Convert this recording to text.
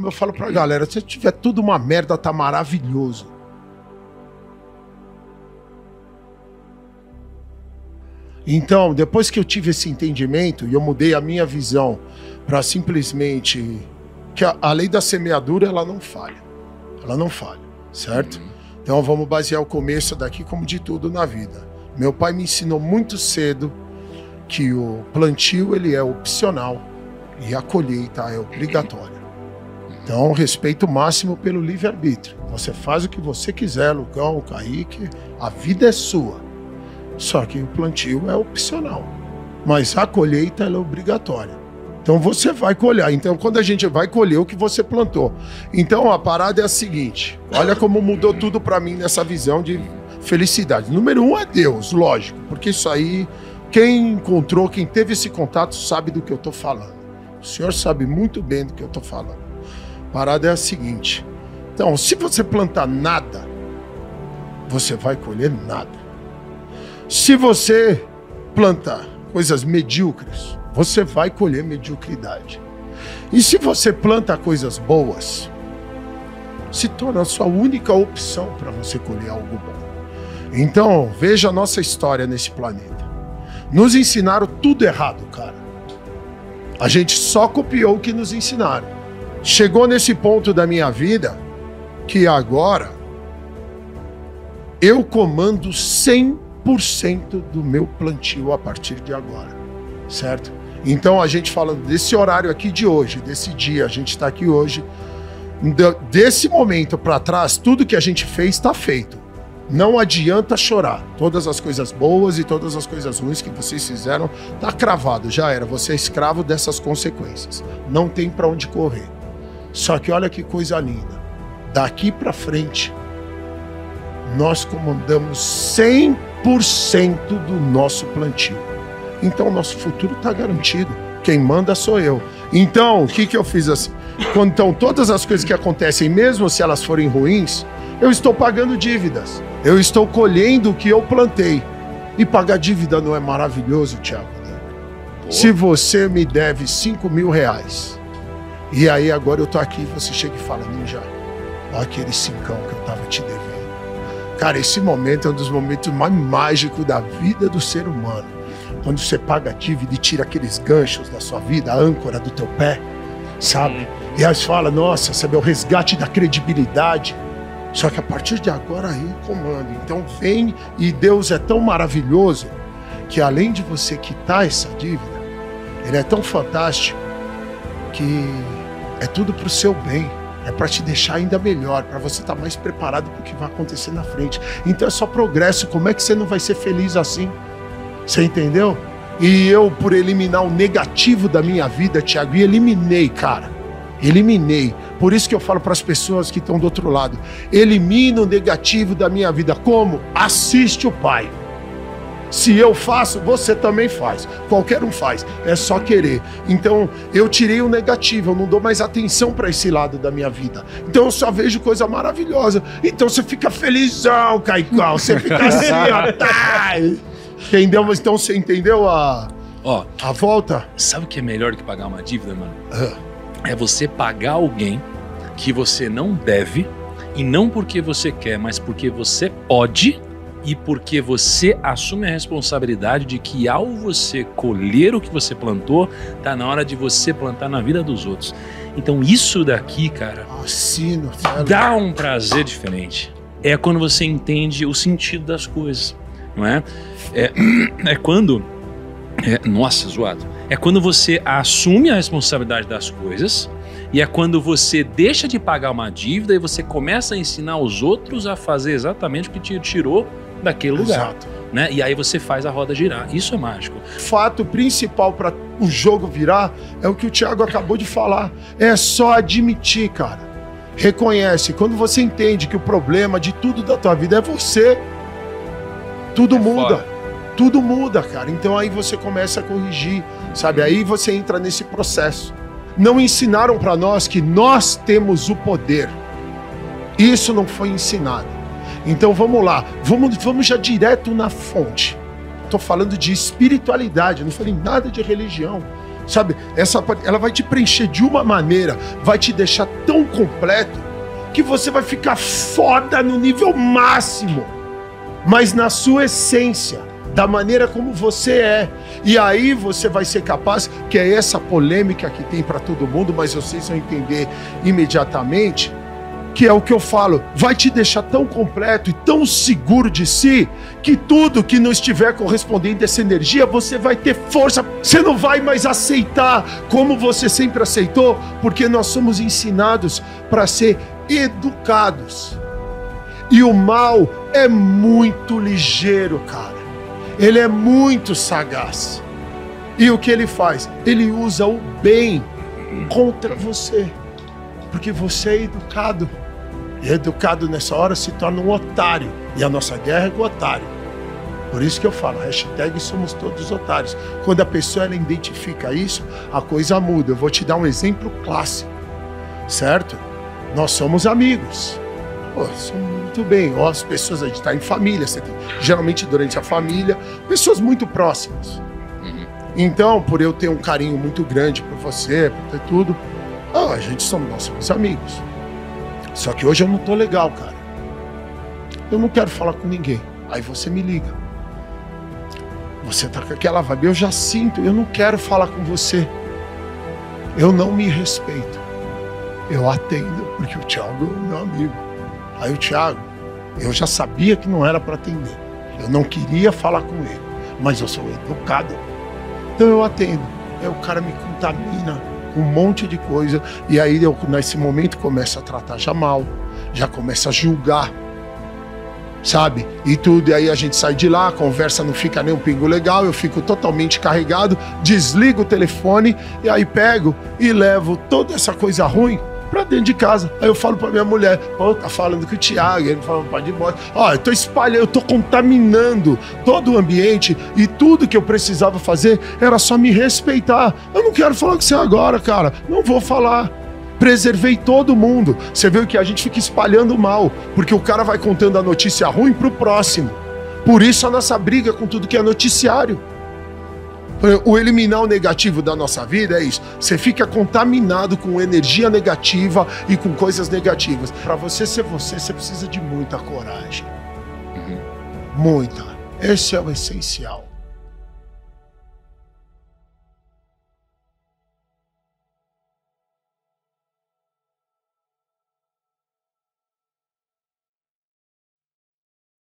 como eu falo pra galera, se tiver tudo uma merda, tá maravilhoso. Então, depois que eu tive esse entendimento e eu mudei a minha visão para simplesmente que a, a, lei da semeadura ela não falha, ela não falha, certo? Uhum. Então vamos basear o começo daqui como de tudo na vida. Meu pai me ensinou muito cedo que o plantio ele é opcional e a colheita é obrigatória. Então, respeito máximo pelo livre-arbítrio. Você faz o que você quiser, Lucão, Kaique, a vida é sua. Só que o plantio é opcional. Mas a colheita é obrigatória. Então você vai colher. Então, quando a gente vai colher o que você plantou. Então a parada é a seguinte: olha como mudou tudo para mim nessa visão de felicidade. Número um é Deus, lógico, porque isso aí, quem encontrou, quem teve esse contato, sabe do que eu estou falando. O senhor sabe muito bem do que eu estou falando. Parada é a seguinte: então, se você plantar nada, você vai colher nada. Se você plantar coisas medíocres, você vai colher mediocridade. E se você planta coisas boas, se torna a sua única opção para você colher algo bom. Então, veja a nossa história nesse planeta. Nos ensinaram tudo errado, cara. A gente só copiou o que nos ensinaram. Chegou nesse ponto da minha vida que agora eu comando 100 100% do meu plantio a partir de agora, certo? Então a gente falando desse horário aqui de hoje, desse dia, a gente está aqui hoje, desse momento para trás, tudo que a gente fez está feito. Não adianta chorar. Todas as coisas boas e todas as coisas ruins que vocês fizeram tá cravado, já era. Você é escravo dessas consequências. Não tem para onde correr. Só que olha que coisa linda. Daqui para frente, nós comandamos 100% do nosso plantio. Então, o nosso futuro está garantido. Quem manda sou eu. Então, o que, que eu fiz assim? Quando, então, todas as coisas que acontecem, mesmo se elas forem ruins, eu estou pagando dívidas. Eu estou colhendo o que eu plantei. E pagar dívida não é maravilhoso, Tiago? Se você me deve 5 mil reais, e aí agora eu tô aqui, você chega e fala, Ninja, olha aquele cincão que eu tava te devendo. Cara, esse momento é um dos momentos mais mágicos da vida do ser humano. Quando você paga a dívida e tira aqueles ganchos da sua vida, a âncora do teu pé, sabe? E aí você fala, nossa, sabe, é o resgate da credibilidade. Só que a partir de agora aí comando. Então vem e Deus é tão maravilhoso que além de você quitar essa dívida, ele é tão fantástico que é tudo para o seu bem é para te deixar ainda melhor, para você estar tá mais preparado para o que vai acontecer na frente. Então é só progresso. Como é que você não vai ser feliz assim? Você entendeu? E eu, por eliminar o negativo da minha vida, Tiago, e eliminei, cara. Eliminei. Por isso que eu falo para as pessoas que estão do outro lado: elimina o negativo da minha vida. Como? Assiste o Pai. Se eu faço, você também faz. Qualquer um faz. É só querer. Então, eu tirei o negativo, eu não dou mais atenção para esse lado da minha vida. Então, eu só vejo coisa maravilhosa. Então, você fica felizão, Caicão. Você fica assim, ó. Tá. Entendeu? Então, você entendeu a, ó, a volta? Sabe o que é melhor do que pagar uma dívida, mano? É você pagar alguém que você não deve, e não porque você quer, mas porque você pode e porque você assume a responsabilidade de que ao você colher o que você plantou, tá na hora de você plantar na vida dos outros. Então isso daqui, cara, Assino, dá um prazer diferente. É quando você entende o sentido das coisas, não é? É, é quando é, nossa, zoado. É quando você assume a responsabilidade das coisas e é quando você deixa de pagar uma dívida e você começa a ensinar os outros a fazer exatamente o que te tirou daquele lugar. Exato. Né? E aí você faz a roda girar. Isso é mágico. O fato principal para o jogo virar é o que o Thiago acabou de falar. É só admitir, cara. Reconhece. Quando você entende que o problema de tudo da tua vida é você, tudo é muda. Tudo muda, cara. Então aí você começa a corrigir, sabe? Aí você entra nesse processo. Não ensinaram para nós que nós temos o poder. Isso não foi ensinado. Então vamos lá, vamos, vamos já direto na fonte. Estou falando de espiritualidade, não falei nada de religião. Sabe? Essa ela vai te preencher de uma maneira, vai te deixar tão completo que você vai ficar foda no nível máximo, mas na sua essência, da maneira como você é. E aí você vai ser capaz, que é essa polêmica que tem para todo mundo, mas vocês vão entender imediatamente que é o que eu falo, vai te deixar tão completo e tão seguro de si que tudo que não estiver correspondendo a essa energia, você vai ter força. Você não vai mais aceitar como você sempre aceitou, porque nós somos ensinados para ser educados. E o mal é muito ligeiro, cara. Ele é muito sagaz. E o que ele faz? Ele usa o bem contra você porque você é educado. E educado nessa hora se torna um otário. E a nossa guerra é com o otário. Por isso que eu falo, hashtag somos todos otários. Quando a pessoa ela identifica isso, a coisa muda. Eu vou te dar um exemplo clássico, certo? Nós somos amigos. Pô, muito bem. Ó, as pessoas, a gente está em família, tem, geralmente durante a família, pessoas muito próximas. Uhum. Então, por eu ter um carinho muito grande por você, por ter tudo, ah, a gente somos, nós somos amigos. Só que hoje eu não tô legal, cara. Eu não quero falar com ninguém. Aí você me liga. Você tá com aquela vibe, eu já sinto, eu não quero falar com você. Eu não me respeito. Eu atendo, porque o Thiago é meu amigo. Aí o Thiago, eu já sabia que não era para atender. Eu não queria falar com ele, mas eu sou educado. Então eu atendo. Aí o cara me contamina um monte de coisa. E aí eu, nesse momento, começo a tratar já mal, já começa a julgar, sabe? E tudo. E aí a gente sai de lá, a conversa não fica nem um pingo legal, eu fico totalmente carregado, desligo o telefone e aí pego e levo toda essa coisa ruim pra dentro de casa. Aí eu falo pra minha mulher, pô, tá falando que o Thiago, ele fala, pode ir embora. Ó, eu tô espalhando, eu tô contaminando todo o ambiente e tudo que eu precisava fazer era só me respeitar. Eu não quero falar com você agora, cara. Não vou falar. Preservei todo mundo. Você vê que a gente fica espalhando mal, porque o cara vai contando a notícia ruim pro próximo. Por isso a nossa briga com tudo que é noticiário. O eliminar o negativo da nossa vida é isso. Você fica contaminado com energia negativa e com coisas negativas. Para você ser você, você precisa de muita coragem. Uhum. Muita. Esse é o essencial.